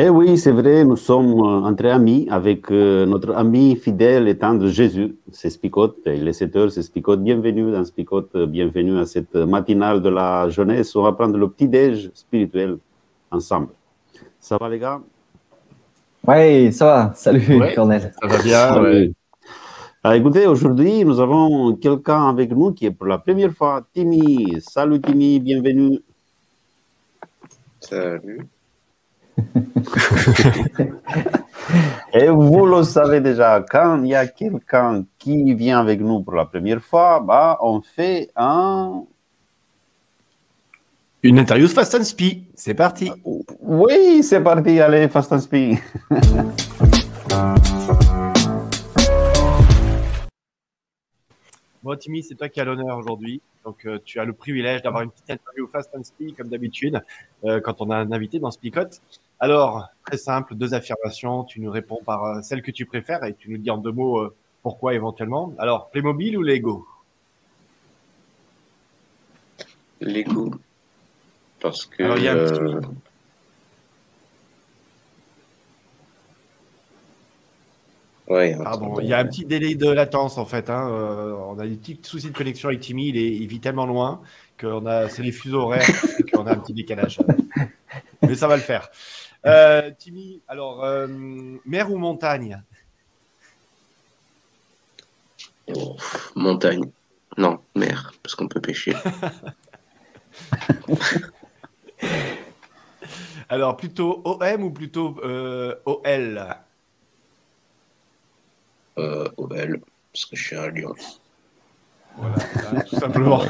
Eh oui, c'est vrai, nous sommes euh, entre amis avec euh, notre ami fidèle et tendre Jésus. C'est Spicote, il est 7 heures, c'est Spicote. Bienvenue dans Spicote, bienvenue à cette matinale de la jeunesse. On va prendre le petit-déj spirituel ensemble. Ça va les gars? Oui, ça va. Salut Cornel. Ça va bien, ouais. Ah, écoutez, aujourd'hui, nous avons quelqu'un avec nous qui est pour la première fois, Timmy. Salut Timmy, bienvenue. Salut. Et vous le savez déjà, quand il y a quelqu'un qui vient avec nous pour la première fois, bah, on fait un... Une interview Fast and Spy. C'est parti. Oui, c'est parti, allez, Fast and Spy. Bon, Timmy, c'est toi qui as l'honneur aujourd'hui. Donc, euh, tu as le privilège d'avoir une petite interview Fast and Spy, comme d'habitude, euh, quand on a un invité dans Spicote. Alors, très simple, deux affirmations. Tu nous réponds par euh, celle que tu préfères et tu nous dis en deux mots euh, pourquoi éventuellement. Alors, Playmobil ou Lego? Lego. Parce que. Alors, il y a un petit- euh, Ouais, Pardon, il y a un petit délai de latence en fait. hein. Euh, on a des petits soucis de connexion avec Timmy. Il, est, il vit tellement loin qu'on a, c'est les fuseaux horaires qu'on a un petit décalage. Mais ça va le faire. Euh, Timmy, alors euh, mer ou montagne? Oh, montagne. Non, mer, parce qu'on peut pêcher. Alors plutôt OM ou plutôt euh, OL Euh, OL, parce que je suis à Lyon. Voilà, tout simplement.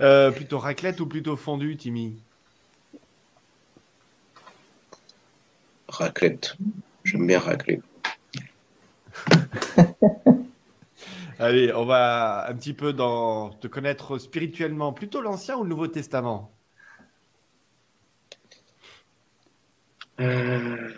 Plutôt raclette ou plutôt fondue, Timmy? Raclette. J'aime bien raclette. Allez, on va un petit peu dans te connaître spirituellement. Plutôt l'Ancien ou le Nouveau Testament? Euh...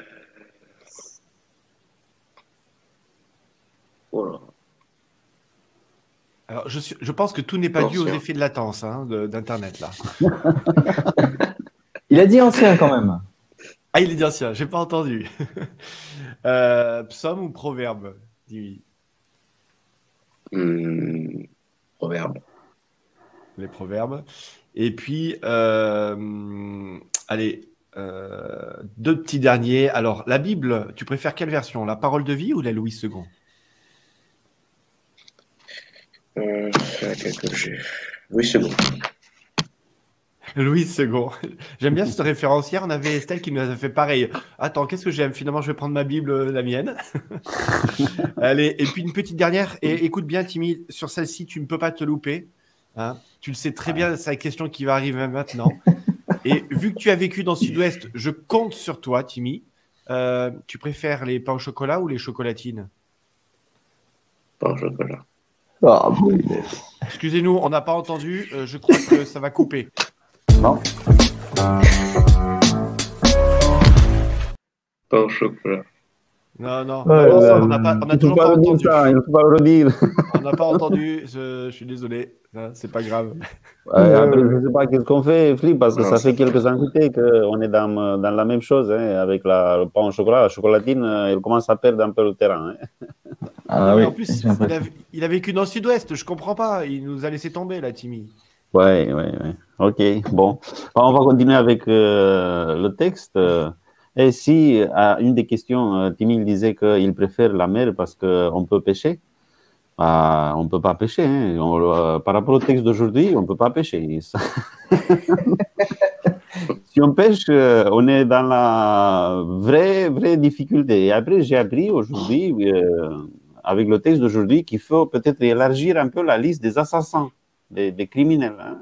Alors, je, suis- je pense que tout n'est pas dû aux effets de latence hein, d'Internet là. Il a dit ancien quand même. Ah, il est dit ancien, j'ai pas entendu. euh, psaume ou proverbe Dis Hmm, Proverbe. les proverbes. Et puis, euh, allez, euh, deux petits derniers. Alors, la Bible, tu préfères quelle version La parole de vie ou la Louis II Euh, laquelle que j'ai Oui, c'est bon. Louis II. J'aime bien cette référencière. On avait Estelle qui nous a fait pareil. Attends, qu'est-ce que j'aime? Finalement, je vais prendre ma Bible, euh, la mienne. Allez, et puis une petite dernière. Et écoute bien, Timmy, sur celle-ci, tu ne peux pas te louper. hein. tu le sais très bien, c'est la question qui va arriver maintenant. Et vu que tu as vécu dans le Sud-Ouest, je compte sur toi, Timmy. Euh, tu préfères les pains au chocolat ou les chocolatines? Pain au chocolat. Ah. Excusez-nous, on n'a pas entendu. euh, je crois que ça va couper. Non. Pain au chocolat. Non, non. Ouais, non, ça, ouais, on n'a pas, on a toujours pas entendu. ça, il ne faut pas le redire. On n'a pas entendu. Je, je suis désolé. Hein, c'est pas grave. Ouais, après, je ne sais pas qu'est-ce qu'on fait, Flip, parce que Non, ça fait quelques invités qu'on est dans, dans la même chose, hein, avec la, le pain au chocolat. La chocolatine, euh, elle commence à perdre un peu le terrain. hein. Ah Mais oui. en plus, il a, il a vécu dans le sud-ouest. Je comprends pas. Il nous a laissé tomber, là, Timmy. Ouais, ouais, ouais. Ok, bon. On va continuer avec euh, le texte. Et si, à une des questions, euh, Timmy il disait qu'il préfère la mer parce qu'on peut pêcher, bah, on ne peut pas pêcher. hein. Euh, par rapport au texte d'aujourd'hui, on ne peut pas pêcher. Si on pêche, on est dans la vraie, vraie difficulté. Et après, j'ai appris aujourd'hui, avec le texte d'aujourd'hui, qu'il faut peut-être élargir un peu la liste des assassins, des, criminels. Hein.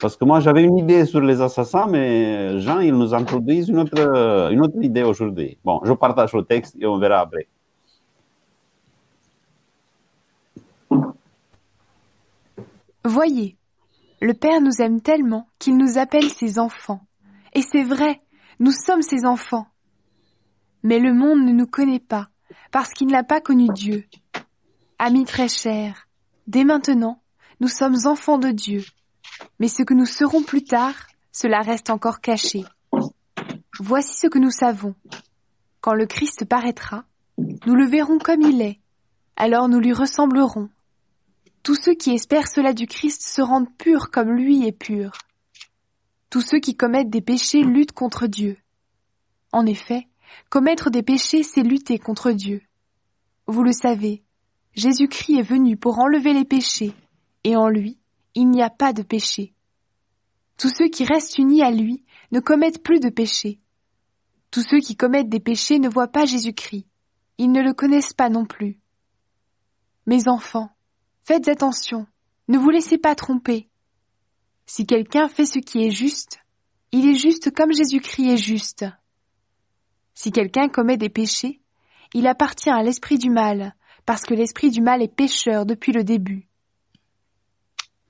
Parce que moi, j'avais une idée sur les assassins, mais Jean, il nous introduit une autre, une autre idée aujourd'hui. Bon, je partage le texte et on verra après. Voyez, le Père nous aime tellement qu'il nous appelle ses enfants. Et c'est vrai, nous sommes ses enfants. Mais le monde ne nous connaît pas, parce qu'il n'a pas connu Dieu. Amis très chers, dès maintenant, nous sommes enfants de Dieu. Mais ce que nous serons plus tard, cela reste encore caché. Voici ce que nous savons. Quand le Christ paraîtra, nous le verrons comme il est. Alors nous lui ressemblerons, tous ceux qui espèrent cela du Christ se rendent purs comme lui est pur. Tous ceux qui commettent des péchés luttent contre Dieu. En effet, commettre des péchés, c'est lutter contre Dieu. Vous le savez, Jésus-Christ est venu pour enlever les péchés, et en lui, il n'y a pas de péché. Tous ceux qui restent unis à lui ne commettent plus de péchés. Tous ceux qui commettent des péchés ne voient pas Jésus-Christ. Ils ne le connaissent pas non plus. Mes enfants, Faites attention, ne vous laissez pas tromper. Si quelqu'un fait ce qui est juste, il est juste comme Jésus-Christ est juste. Si quelqu'un commet des péchés, il appartient à l'esprit du mal, parce que l'esprit du mal est pécheur depuis le début.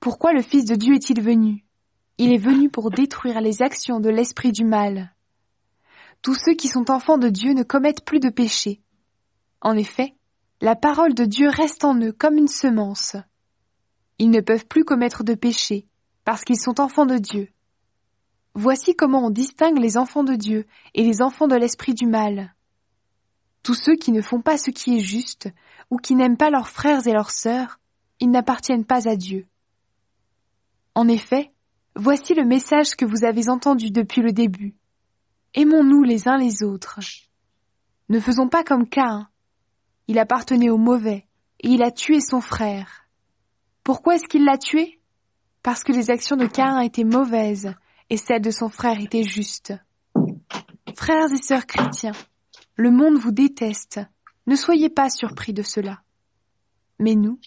Pourquoi le Fils de Dieu est-il venu? Il est venu pour détruire les actions de l'esprit du mal. Tous ceux qui sont enfants de Dieu ne commettent plus de péchés. En effet, la parole de Dieu reste en eux comme une semence. Ils ne peuvent plus commettre de péché, parce qu'ils sont enfants de Dieu. Voici comment on distingue les enfants de Dieu et les enfants de l'esprit du mal. Tous ceux qui ne font pas ce qui est juste, ou qui n'aiment pas leurs frères et leurs sœurs, ils n'appartiennent pas à Dieu. En effet, voici le message que vous avez entendu depuis le début. Aimons-nous les uns les autres. Ne faisons pas comme Cain, il appartenait au mauvais, et il a tué son frère. Pourquoi est-ce qu'il l'a tué? Parce que les actions de Cain étaient mauvaises, et celles de son frère étaient justes. Frères et sœurs chrétiens, le monde vous déteste, ne soyez pas surpris de cela. Mais nous,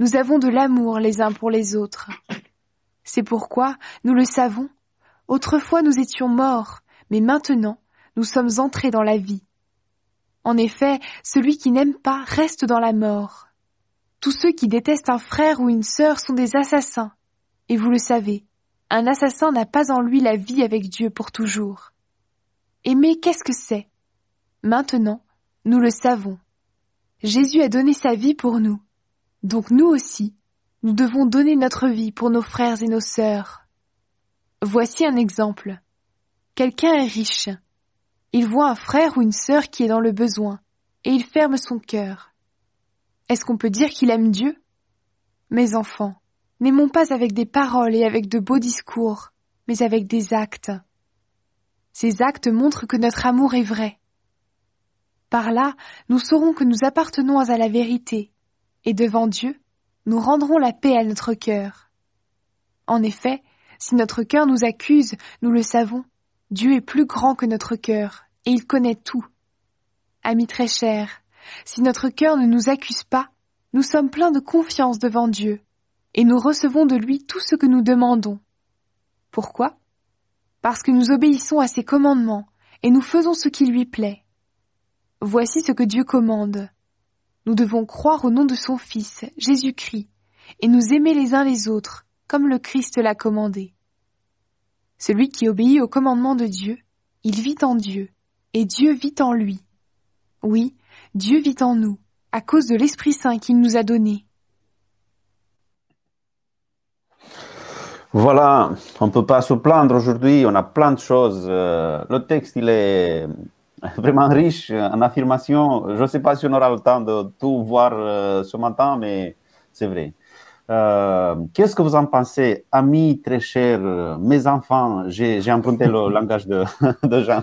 nous avons de l'amour les uns pour les autres. C'est pourquoi, nous le savons, autrefois nous étions morts, mais maintenant nous sommes entrés dans la vie. En effet, celui qui n'aime pas reste dans la mort. Tous ceux qui détestent un frère ou une sœur sont des assassins. Et vous le savez, un assassin n'a pas en lui la vie avec Dieu pour toujours. Aimer, qu'est-ce que c'est? Maintenant, nous le savons. Jésus a donné sa vie pour nous. Donc nous aussi, nous devons donner notre vie pour nos frères et nos sœurs. Voici un exemple. Quelqu'un est riche. Il voit un frère ou une sœur qui est dans le besoin, et il ferme son cœur. Est-ce qu'on peut dire qu'il aime Dieu? Mes enfants, n'aimons pas avec des paroles et avec de beaux discours, mais avec des actes. Ces actes montrent que notre amour est vrai. Par là, nous saurons que nous appartenons à la vérité, et devant Dieu, nous rendrons la paix à notre cœur. En effet, si notre cœur nous accuse, nous le savons, Dieu est plus grand que notre cœur, et il connaît tout. Amis très chers, si notre cœur ne nous accuse pas, nous sommes pleins de confiance devant Dieu, et nous recevons de lui tout ce que nous demandons. Pourquoi? Parce que nous obéissons à ses commandements, et nous faisons ce qui lui plaît. Voici ce que Dieu commande. Nous devons croire au nom de son Fils, Jésus-Christ, et nous aimer les uns les autres, comme le Christ l'a commandé. Celui qui obéit au commandement de Dieu, il vit en Dieu, et Dieu vit en lui. Oui, Dieu vit en nous, à cause de l'Esprit Saint qu'il nous a donné. Voilà, on ne peut pas se plaindre aujourd'hui, on a plein de choses. Euh, le texte, il est vraiment riche en affirmations. Je ne sais pas si on aura le temps de tout voir euh, ce matin, mais c'est vrai. Euh, qu'est-ce que vous en pensez, amis très chers, mes enfants J'ai emprunté le langage de, Jean.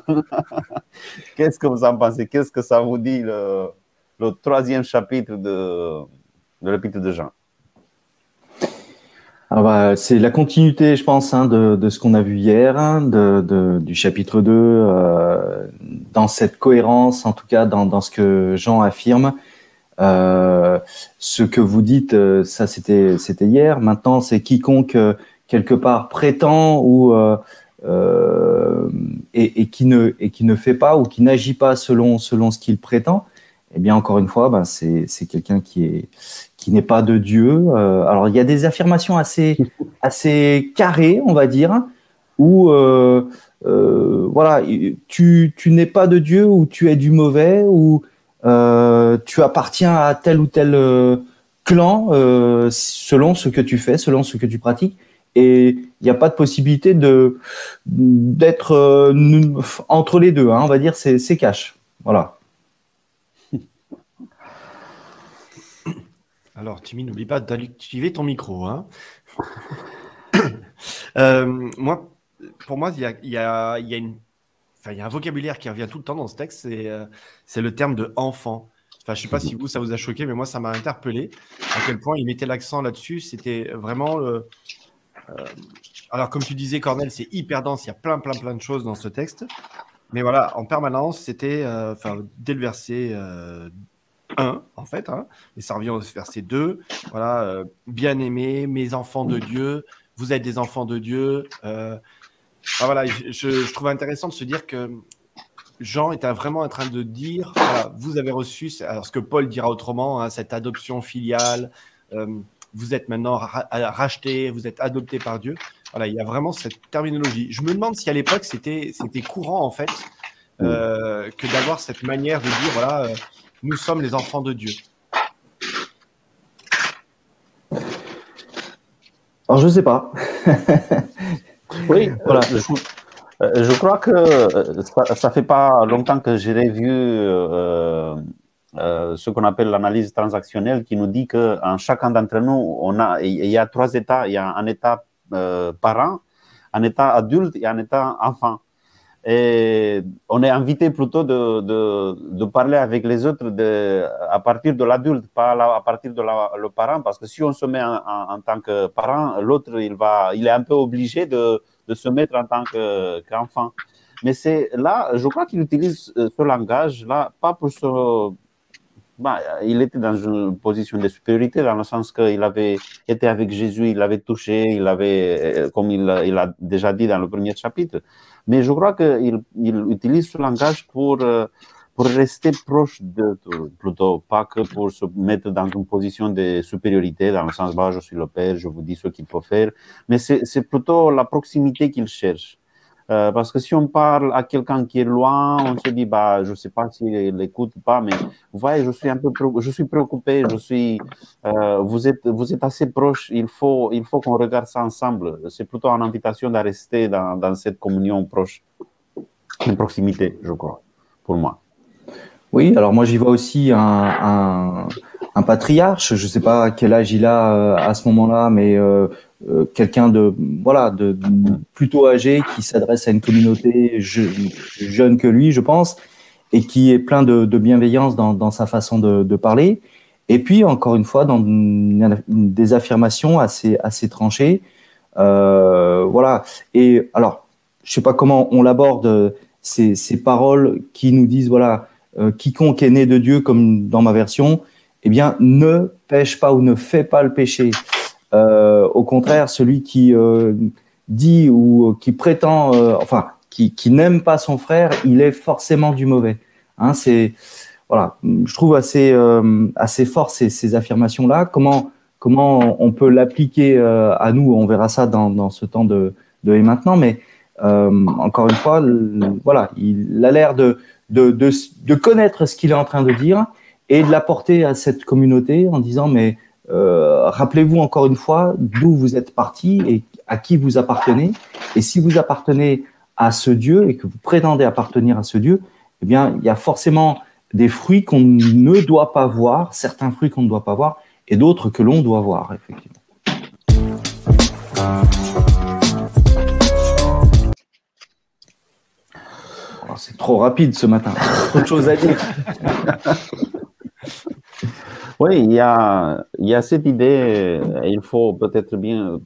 Qu'est-ce que vous en pensez? Qu'est-ce que ça vous dit le, troisième chapitre de, de l'épître de Jean? Bah, c'est la continuité, je pense, hein, de, ce qu'on a vu hier, hein, de, du chapitre 2, euh, dans cette cohérence, en tout cas dans, ce que Jean affirme. Euh, ce que vous dites, euh, ça c'était hier. Maintenant, c'est quiconque quelque part prétend ou et, qui ne et qui ne fait pas ou qui n'agit pas selon selon ce qu'il prétend. Eh bien, encore une fois, ben, c'est c'est quelqu'un qui est qui n'est pas de Dieu. Euh, alors il y a des affirmations assez assez carrées, on va dire, où euh, euh, voilà, tu, tu n'es pas de Dieu ou tu es du mauvais ou tu appartiens à tel ou tel clan selon ce que tu fais, selon ce que tu pratiques. Et il n'y a pas de possibilité de d'être entre les deux. Hein, on va dire c'est c'est cash. Voilà. Alors, Timmy, n'oublie pas d'activer ton micro. Hein. Euh, moi, pour moi, il y a, un vocabulaire qui revient tout le temps dans ce texte, c'est euh, le terme de enfant. Enfin, je ne sais pas si vous, ça vous a choqué, mais moi, ça m'a interpellé. À quel point il mettait l'accent là-dessus. C'était vraiment. Euh, alors, comme tu disais, Cornel, c'est hyper dense. Il y a plein, plein, plein de choses dans ce texte. Mais voilà, en permanence, c'était. Enfin, dès le verset 1, en fait, hein, et ça revient au verset 2. Voilà, euh, bien aimés, mes enfants de Dieu, vous êtes des enfants de Dieu. Euh, ah, voilà, je, trouve intéressant de se dire que Jean était vraiment en train de dire vous avez reçu, alors ce que Paul dira autrement, hein, cette adoption filiale, euh, vous êtes maintenant racheté, vous êtes adopté par Dieu. Voilà, il y a vraiment cette terminologie. Je me demande si à l'époque c'était courant en fait que d'avoir cette manière de dire voilà nous sommes les enfants de Dieu Alors, je ne sais pas. oui, voilà. Euh, je, crois que euh, ça ne fait pas longtemps que j'ai vu euh, ce qu'on appelle l'analyse transactionnelle qui nous dit qu'en chacun d'entre nous, on a, il y a trois états. Il y a un état parent, un état adulte et un état enfant. Et on est invité plutôt de, de, parler avec les autres à partir de l'adulte, pas à partir de le parent, parce que si on se met en, tant que parent, l'autre, il, il est un peu obligé de, se mettre en tant qu'enfant. Mais c'est là, je crois qu'il utilise ce langage-là, pas pour se bah, il était dans une position de supériorité dans le sens qu'il avait été avec Jésus, il l'avait touché, il avait, comme il, il, a déjà dit dans le premier chapitre. Mais je crois qu'il il utilise ce langage pour, euh, pour rester proche de plutôt, pas que pour se mettre dans une position de supériorité, dans le sens, bah, je suis le Père, je vous dis ce qu'il faut faire. Mais c'est plutôt la proximité qu'il cherche. Euh, parce que si on parle à quelqu'un qui est loin, on se dit, bah, je ne sais pas s'il l'écoute ou pas, mais vous voyez, je suis un peu, je suis préoccupé, je suis, euh, vous êtes, vous êtes assez proche, il faut, il faut qu'on regarde ça ensemble. C'est plutôt une invitation de rester dans, dans cette communion proche, une proximité, je crois, pour moi. Oui, alors moi j'y vois aussi un, un, un patriarche, je ne sais pas quel âge il a euh, à ce moment-là, mais euh, quelqu'un de voilà de, plutôt âgé qui s'adresse à une communauté jeune que lui, je pense, et qui est plein de, bienveillance dans, sa façon de, parler. Et puis encore une fois dans des affirmations assez assez tranchées, euh, voilà. Et alors je sais pas comment on l'aborde ces, ces paroles qui nous disent voilà euh, quiconque est né de Dieu comme dans ma version, eh bien ne pêche pas ou ne fait pas le péché. Euh, au contraire, celui qui euh, dit ou qui prétend, euh, enfin, qui, n'aime pas son frère, il est forcément du mauvais. Hein, c'est voilà, je trouve assez assez fort ces, ces affirmations-là. Comment comment on peut l'appliquer à nous? On verra ça dans, dans ce temps de, de et maintenant, mais encore une fois, voilà, il a l'air de, de, de, de connaître ce qu'il est en train de dire et de l'apporter à cette communauté en disant mais euh, rappelez-vous encore une fois d'où vous êtes parti et à qui vous appartenez. Et si vous appartenez à ce Dieu et que vous prétendez appartenir à ce Dieu, eh bien, il y a forcément des fruits qu'on ne doit pas voir, certains fruits qu'on ne doit pas voir, et d'autres que l'on doit voir, effectivement. Oh, c'est trop rapide ce matin, trop de choses à dire. Oui, il y a, il y a cette idée, il faut peut-être bien,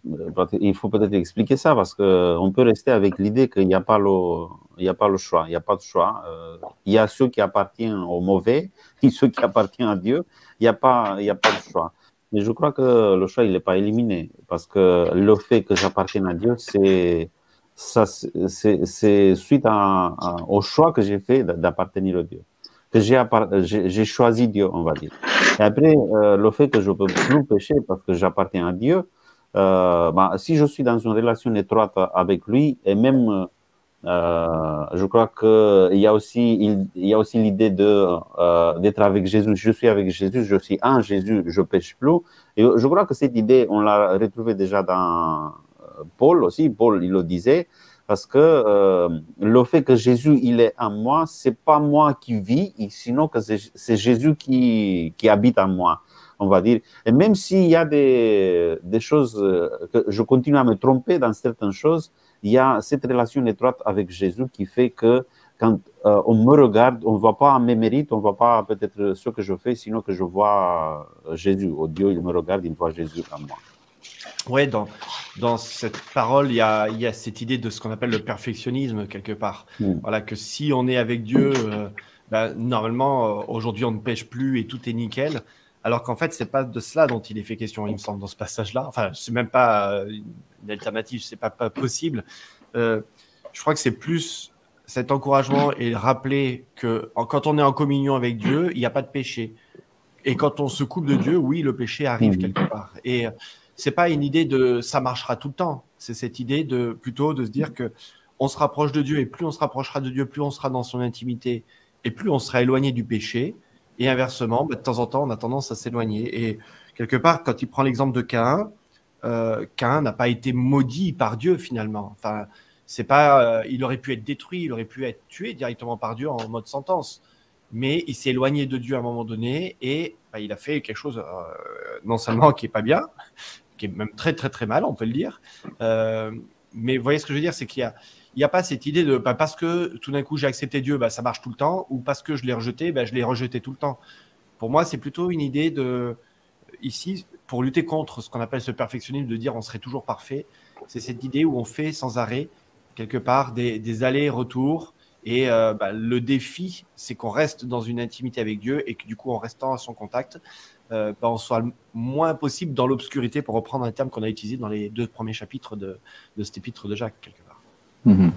il faut peut-être expliquer ça parce qu'on peut rester avec l'idée qu'il n'y a pas le, il n'y a pas le choix, il n'y a pas de choix. Euh, il y a ceux qui appartiennent au mauvais et ceux qui appartiennent à Dieu. Il n'y a pas, il y a pas de choix. Mais je crois que le choix, il n'est pas éliminé parce que le fait que j'appartienne à Dieu, c'est, ça, c'est suite à, au choix que j'ai fait d'appartenir à Dieu que j'ai choisi Dieu, on va dire. Et après, euh, le fait que je peux plus pécher parce que j'appartiens à Dieu, euh, bah, si je suis dans une relation étroite avec lui, et même, euh, je crois qu'il y a aussi, il, y a aussi l'idée de d'être avec Jésus. Je suis avec Jésus, je suis en Jésus, je pêche plus. Et je crois que cette idée, on l'a retrouvée déjà dans Paul aussi. Paul, il le disait parce que euh, le fait que Jésus il est en moi, c'est pas moi qui vis, sinon que c'est Jésus qui, qui habite en moi, on va dire. Et même s'il y a des, des choses euh, que je continue à me tromper dans certaines choses, il y a cette relation étroite avec Jésus qui fait que quand euh, on me regarde, on ne voit pas mes mérites, on ne voit pas peut-être ce que je fais, sinon que je vois Jésus. Au Dieu, il me regarde, il voit Jésus en moi. Ouais, dans, dans cette parole, il y a, il y a cette idée de ce qu'on appelle le perfectionnisme quelque part. Mm. Voilà, que si on est avec Dieu, euh, ben, normalement, euh, aujourd'hui, on ne pêche plus et tout est nickel. Alors qu'en fait, c'est pas de cela dont il est fait question, il me semble, dans ce passage-là. Enfin, c'est même pas euh, une alternative, c'est pas, pas possible. je crois que c'est plus cet encouragement et rappeler que quand on est en communion avec Dieu, il n'y a pas de péché. Et quand on se coupe de Dieu, oui, le péché arrive mm. quelque part. Et c'est pas une idée de ça marchera tout le temps. C'est cette idée de plutôt de se dire que on se rapproche de Dieu et plus on se rapprochera de Dieu, plus on sera dans son intimité et plus on sera éloigné du péché. Et inversement, bah, de temps en temps, on a tendance à s'éloigner. Et quelque part, quand il prend l'exemple de Cain, euh, Cain n'a pas été maudit par Dieu finalement. Enfin, c'est pas, euh, il aurait pu être détruit, il aurait pu être tué directement par Dieu en mode sentence mais il s'est éloigné de Dieu à un moment donné et bah, il a fait quelque chose euh, non seulement qui est pas bien, qui est même très très très mal, on peut le dire. Euh, mais vous voyez ce que je veux dire, c'est qu'il y a il n'y a pas cette idée de bah, parce que tout d'un coup j'ai accepté Dieu, bah, ça marche tout le temps, ou parce que je l'ai rejeté, bah, je l'ai rejeté tout le temps. Pour moi, c'est plutôt une idée de ici pour lutter contre ce qu'on appelle ce perfectionnisme de dire on serait toujours parfait. C'est cette idée où on fait sans arrêt quelque part des, des allers-retours et euh, bah, le défi, c'est qu'on reste dans une intimité avec Dieu et que du coup, en restant à son contact, euh, bah, on soit moins possible dans l'obscurité, pour reprendre un terme qu'on a utilisé dans les deux premiers chapitres de, cet épître de Jacques, quelque part. Mhm.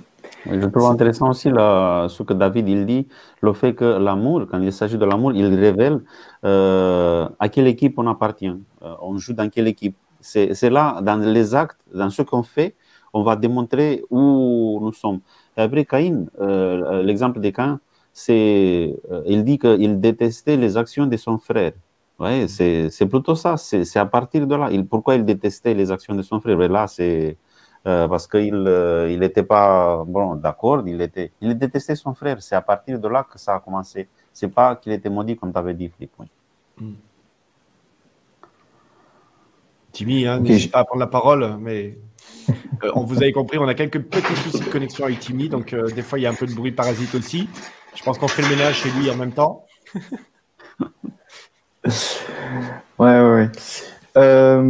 Je trouve intéressant aussi ce que David il dit, le fait que l'amour, quand il s'agit de l'amour, il révèle euh, à quelle équipe on appartient, on joue dans quelle équipe. C'est là, dans les actes, dans ce qu'on fait, on va démontrer où nous sommes. Et après, Caïn, euh, l'exemple de Caïn, c'est, euh, il dit qu'il détestait les actions de son frère. Ouais, c'est, c'est plutôt ça. C'est, à partir de là. Il, pourquoi il détestait les actions de son frère? Et Là, c'est euh, parce qu'il il n'était pas bon, d'accord. Il, était, il détestait son frère. C'est à partir de là que ça a commencé. C'est pas qu'il était maudit, comme tu avais dit. Oui. Mm. Timmy, hein, n'hésite pas à prendre la parole, mais euh, on vous avez compris, on a quelques petits soucis de connexion avec Timmy, donc euh, des fois il y a un peu de bruit parasite aussi. Je pense qu'on fait le ménage chez lui en même temps. ouais, ouais. Euh,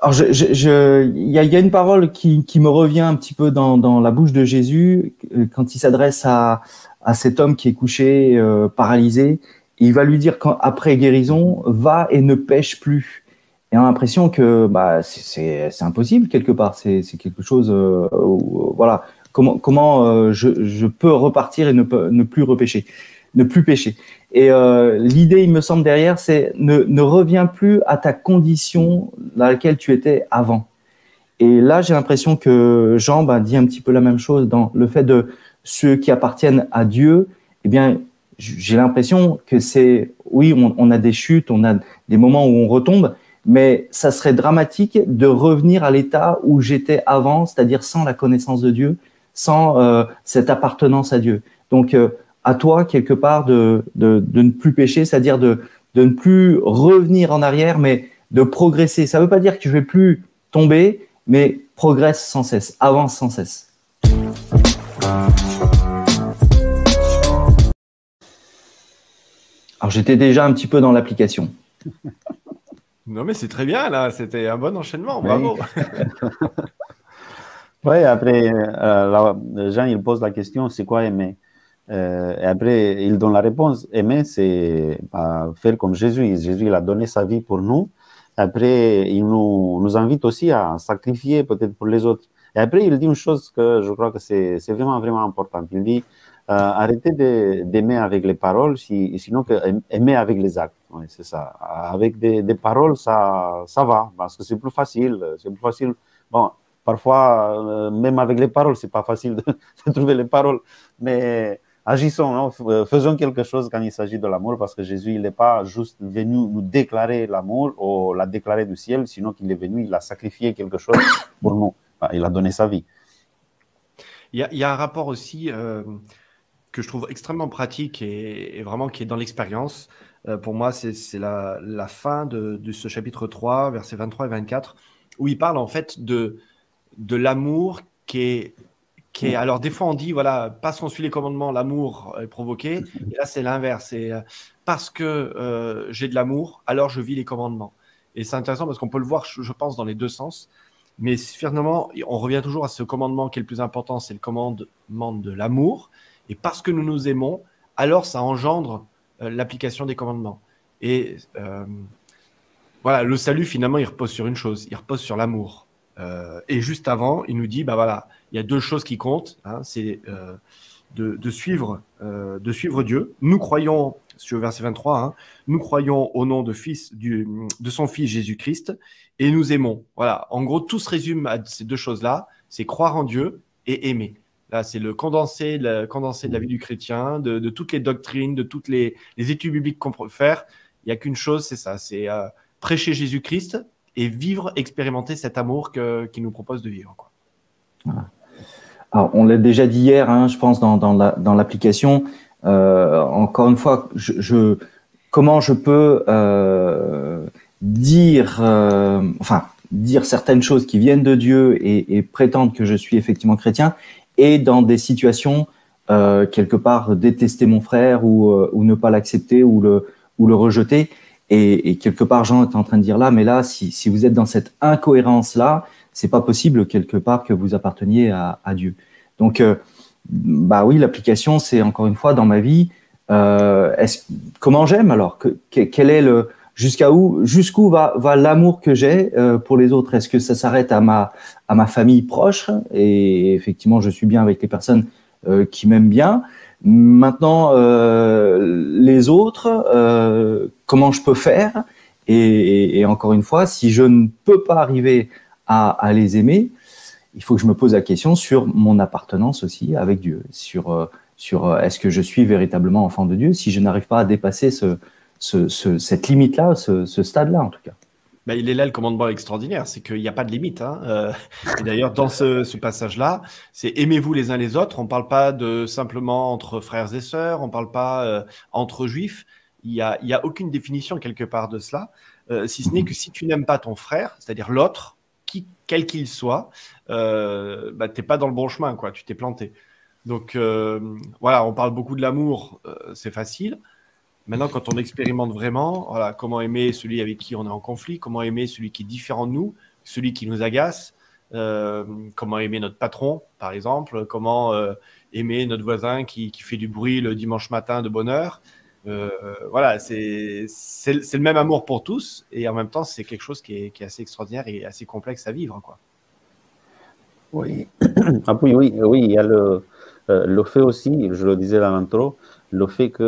alors, il y, a, une parole qui, me revient un petit peu dans, la bouche de Jésus quand il s'adresse à, cet homme qui est couché, paralysé. il va lui dire, après guérison, va et ne pêche plus et on a l'impression que bah, c'est impossible quelque part. C'est quelque chose. Euh, voilà. Comment, euh, je, peux repartir et ne, plus repêcher, ne plus pêcher. Et euh, l'idée, il me semble derrière, c'est ne, reviens plus à ta condition dans laquelle tu étais avant. Et là, j'ai l'impression que Jean bah, dit un petit peu la même chose dans le fait de ceux qui appartiennent à Dieu. Eh bien, j'ai l'impression que c'est, oui, on, a des chutes, on a des moments où on retombe, mais ça serait dramatique de revenir à l'état où j'étais avant, c'est-à-dire sans la connaissance de Dieu, sans euh, cette appartenance à Dieu. Donc, euh, à toi, quelque part, de, de, de ne plus pécher, c'est-à-dire de, de ne plus revenir en arrière, mais de progresser. Ça ne veut pas dire que je vais plus tomber, mais progresse sans cesse, avance sans cesse. Alors j'étais déjà un petit peu dans l'application. Non, mais c'est très bien, là. C'était un bon enchaînement. Bravo. Oui, après, euh, Jean, il pose la question, c'est quoi aimer? Euh, Et après, il donne la réponse. Aimer, c'est bah, faire comme Jésus. Jésus, il a donné sa vie pour nous. Après, il nous, nous invite aussi à sacrifier peut-être pour les autres. Et après, il dit une chose que je crois que c'est vraiment, vraiment important. Il dit, euh, arrêtez d'aimer avec les paroles, si, sinon que aimer avec les actes. C'est ça. Avec des, paroles, ça, ça va, parce que c'est plus facile. C'est plus facile. Bon, parfois, euh, même avec les paroles, c'est pas facile de, trouver les paroles. Mais agissons, hein, euh, faisons quelque chose quand il s'agit de l'amour, parce que Jésus, il n'est pas juste venu nous déclarer l'amour ou la déclarer du ciel, sinon qu'il est venu, il a sacrifié quelque chose pour nous. Il a donné sa vie. Il y a, un rapport aussi euh, que je trouve extrêmement pratique et vraiment qui est dans l'expérience. Euh, pour moi, c'est la, la, fin de, de, ce chapitre 3, versets 23 et 24, où il parle en fait de, de l'amour qui est, qui est. Alors, des fois, on dit, voilà, parce qu'on suit les commandements, l'amour est provoqué. Et là, c'est l'inverse. C'est euh, parce que euh, j'ai de l'amour, alors je vis les commandements. Et c'est intéressant parce qu'on peut le voir, je pense, dans les deux sens. Mais finalement, on revient toujours à ce commandement qui est le plus important, c'est le commandement de l'amour. Et parce que nous nous aimons, alors ça engendre l'application des commandements. Et euh, voilà, le salut, finalement, il repose sur une chose, il repose sur l'amour. Euh, et juste avant, il nous dit, bah voilà, il y a deux choses qui comptent, hein, c'est euh, de, suivre, euh, de suivre Dieu. Nous croyons, sur verset 23, hein, nous croyons au nom de, fils, du, de son Fils Jésus-Christ et nous aimons. Voilà, en gros, tout se résume à ces deux choses-là, c'est croire en Dieu et aimer. C'est le condensé, le de la vie du chrétien, de, toutes les doctrines, de toutes les, études bibliques qu'on peut faire. Il n'y a qu'une chose, c'est ça, c'est euh, prêcher Jésus-Christ et vivre, expérimenter cet amour qu'il qui nous propose de vivre. Alors, on l'a déjà dit hier, hein, je pense, dans, l'application. La, euh, encore une fois, comment je peux euh, dire, enfin, dire certaines choses qui viennent de Dieu et, et, prétendre que je suis effectivement chrétien, et dans des situations euh, quelque part détester mon frère ou, euh, ne pas l'accepter ou le, rejeter. Et, quelque part, Jean est en train de dire là, mais là, si, vous êtes dans cette incohérence là, c'est pas possible quelque part que vous apparteniez à, Dieu. Donc, euh, bah oui, l'application, c'est encore une fois dans ma vie. Comment j'aime alors? Que, Quel est le jusqu'à où jusqu'où va, va l'amour que j'ai euh, pour les autres? Est-ce que ça s'arrête à ma à ma famille proche? Et effectivement, je suis bien avec les personnes euh, qui m'aiment bien. Maintenant, euh, les autres, euh, comment je peux faire? Et, et, encore une fois, si je ne peux pas arriver à, à, les aimer, il faut que je me pose la question sur mon appartenance aussi avec Dieu, sur euh, sur est-ce que je suis véritablement enfant de Dieu? Si je n'arrive pas à dépasser ce, ce, ce, cette limite-là, ce, stade-là en tout cas. Ben, il est là le commandement extraordinaire, c'est qu'il n'y a pas de limite. Hein. Euh, d'ailleurs, dans ce, passage-là, c'est aimez-vous les uns les autres. On ne parle pas de simplement entre frères et sœurs, on ne parle pas euh, entre juifs. Il n'y a, aucune définition quelque part de cela, euh, si ce n'est que si tu n'aimes pas ton frère, c'est-à-dire l'autre, quel qu'il soit, bah, tu n'es pas dans le bon chemin, quoi. tu t'es planté. Donc voilà, on parle beaucoup de l'amour, c'est facile. Maintenant, quand on expérimente vraiment, voilà, comment aimer celui avec qui on est en conflit, comment aimer celui qui est différent de nous, celui qui nous agace, euh, comment aimer notre patron, par exemple, comment euh, aimer notre voisin qui, qui, fait du bruit le dimanche matin de bonne heure. Euh, voilà, c'est le même amour pour tous et en même temps, c'est quelque chose qui est, qui est, assez extraordinaire et assez complexe à vivre. Quoi. Oui, ah, oui, oui, oui, il y a le, le fait aussi, je le disais dans l'intro, le fait que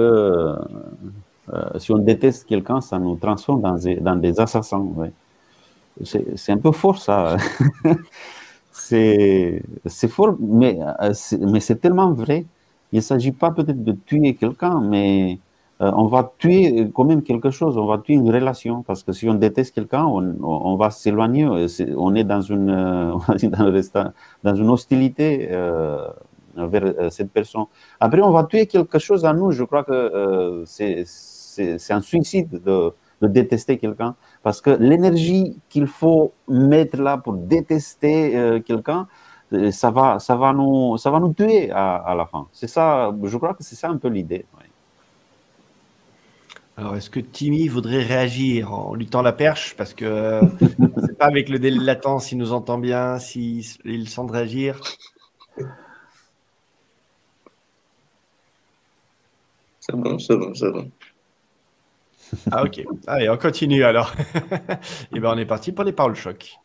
euh, si on déteste quelqu'un, ça nous transforme dans des, dans des assassins. Ouais. C'est un peu fort ça. c'est fort, mais c'est mais tellement vrai. Il ne s'agit pas peut-être de tuer quelqu'un, mais euh, on va tuer quand même quelque chose, on va tuer une relation, parce que si on déteste quelqu'un, on, on, va s'éloigner, on est dans une, dans, une hostilité. Euh, vers cette personne. Après, on va tuer quelque chose en nous. Je crois que euh, c'est un suicide de, de détester quelqu'un parce que l'énergie qu'il faut mettre là pour détester euh, quelqu'un, ça va, ça, va nous, ça va nous tuer à, à la fin. C'est ça, je crois que c'est ça un peu l'idée. Ouais. Alors, est-ce que Timmy voudrait réagir en lui tend la perche? Parce que euh, c'est pas avec le délai de latence s'il nous entend bien, s'il il sent de réagir. C'est bon, c'est bon, c'est bon. Ah, ok. Allez, on continue alors. Et ben, on est parti pour les paroles choc.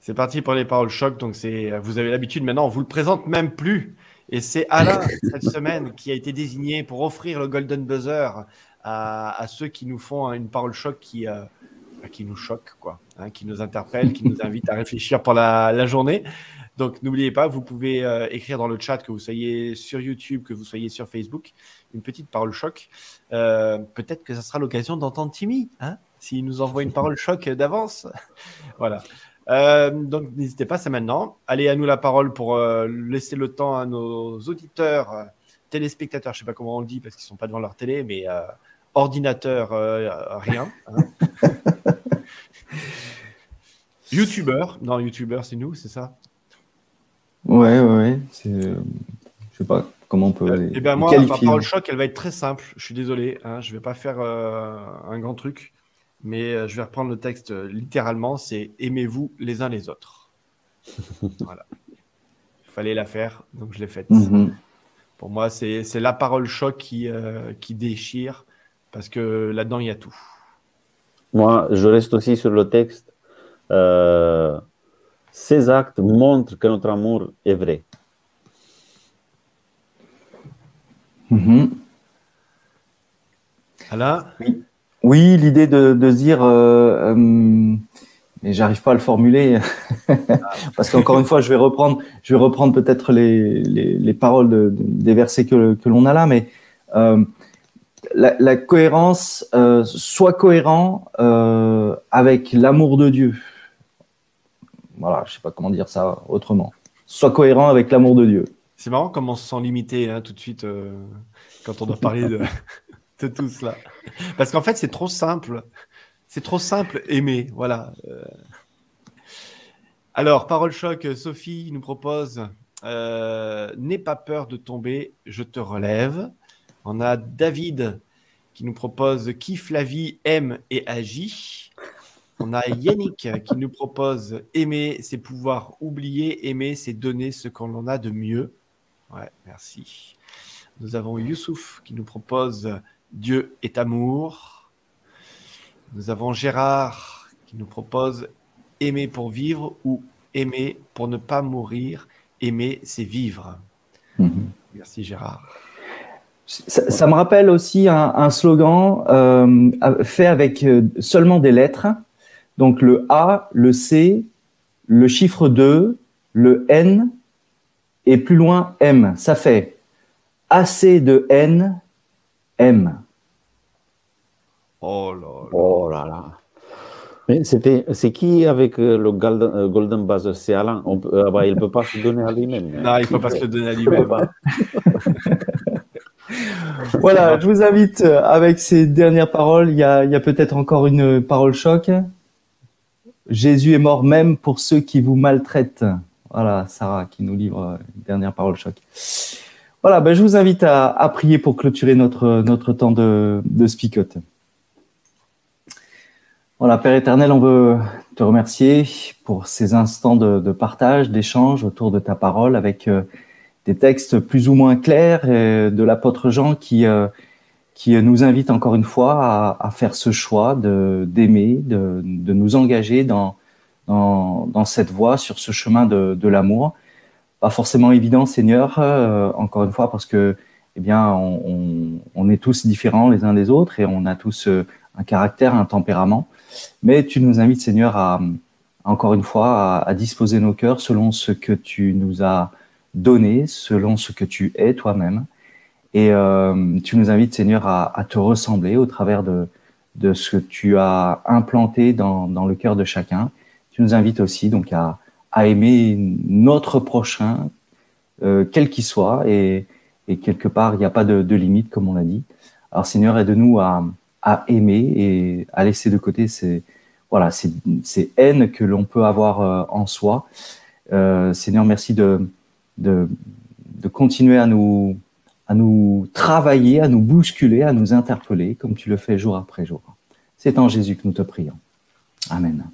C'est parti pour les paroles choc. Donc, c'est, vous avez l'habitude maintenant, on vous le présente même plus. Et c'est Alain, cette semaine, qui a été désigné pour offrir le Golden Buzzer à, ceux qui nous font une parole choc qui, euh, qui nous choque, quoi, hein, qui nous interpelle, qui nous invite à réfléchir pour la, journée. Donc, n'oubliez pas, vous pouvez euh, écrire dans le chat, que vous soyez sur YouTube, que vous soyez sur Facebook, une petite parole choc. Euh, peut-être que ça sera l'occasion d'entendre Timmy, hein, s'il nous envoie une parole choc d'avance. voilà. Euh, donc n'hésitez pas, c'est maintenant. Allez à nous la parole pour laisser le temps à nos auditeurs, téléspectateurs, je sais pas comment on le dit parce qu'ils sont pas devant leur télé, mais ordinateur, rien. hein. Youtubeur, non, youtubeur, c'est nous, c'est ça Ouais, ouais, ouais. c'est, euh, Je sais pas comment on peut les, Eh bien, les moi, ma parole choc, elle va être très simple. Je suis désolé, hein, je vais pas faire euh, un grand truc, mais euh, je vais reprendre le texte euh, littéralement. C'est aimez-vous les uns les autres. voilà. Il fallait la faire, donc je l'ai faite. Mhm. Pour moi, c'est c'est la parole choc qui, euh, qui déchire, parce que là-dedans, il y a tout. Moi, je reste aussi sur le texte. Euh, ces actes montrent que notre amour est vrai. Mhm. Alain, Oui, l'idée de, dire, euh, euh, mais j'arrive pas à le formuler, parce qu'encore une fois, je vais reprendre, je vais reprendre peut-être les, les, les paroles de- de- des versets que, que l'on a là, mais euh, la, la cohérence, euh, soit cohérent euh, avec l'amour de Dieu. Voilà, je sais pas comment dire ça autrement. Soit cohérent avec l'amour de Dieu. c'est marrant comment on se sent limité hein, tout de suite euh, quand on doit parler de, de tout cela. Parce qu'en fait, c'est trop simple. C'est trop simple, aimer. Voilà. Euh. Alors, parole choc, Sophie nous propose euh, N'aie pas peur de tomber, je te relève. On a David qui nous propose Kiffe la vie, aime et agit. On a Yannick qui nous propose Aimer, c'est pouvoir oublier, aimer, c'est donner ce qu'on en a de mieux. Ouais, merci. Nous avons Youssouf qui nous propose Dieu est amour. Nous avons Gérard qui nous propose aimer pour vivre ou aimer pour ne pas mourir. Aimer, c'est vivre. Mhm. Merci Gérard. Ça, ça me rappelle aussi un, un slogan euh, fait avec euh, seulement des lettres. Donc le A, le C, le chiffre 2, le N et plus loin M. Ça fait assez de N, M. Oh là là. Oh là là. Mais c'était, c'est qui avec euh, le Golden, euh, Golden Buzzer? C'est Alain. On peut, ah bah, il ne peut pas se donner à lui-même. Non, il ne faut pas se le donner à lui-même. Voilà, je vous invite euh, avec ces dernières paroles. Il y a, il y a peut-être encore une parole choc. Jésus est mort même pour ceux qui vous maltraitent. Voilà, Sarah qui nous livre euh, une dernière parole choc. Voilà, ben je vous invite à, prier pour clôturer notre, notre temps de, de. Voilà, Père éternel, on veut te remercier pour ces instants de, partage, d'échange autour de ta parole avec euh, des textes plus ou moins clairs euh, de l'apôtre Jean qui, qui nous invite encore une fois à, faire ce choix de d'aimer, de, de nous engager dans, dans, cette voie, sur ce chemin de, de l'amour. Pas forcément évident, Seigneur, euh, encore une fois, parce que eh bien, on, on, est tous différents les uns des autres et on a tous euh, un caractère, un tempérament. Mais tu nous invites, Seigneur, à, encore une fois, à disposer nos cœurs selon ce que tu nous as donné, selon ce que tu es toi-même. Et euh, tu nous invites, Seigneur, à, à te ressembler au travers de, de ce que tu as implanté dans, dans le cœur de chacun. Tu nous invites aussi donc à, à aimer notre prochain, euh, quel qu'il soit, et, et quelque part, il n'y a pas de, de limite, comme on l'a dit. Alors, Seigneur, aide-nous à, à aimer et à laisser de côté ces, voilà, ces, haines que l'on peut avoir euh, en soi. Euh, Seigneur, merci de, de, de continuer à nous, à nous travailler, à nous bousculer, à nous interpeller, comme tu le fais jour après jour. C'est en Jésus que nous te prions. Amen.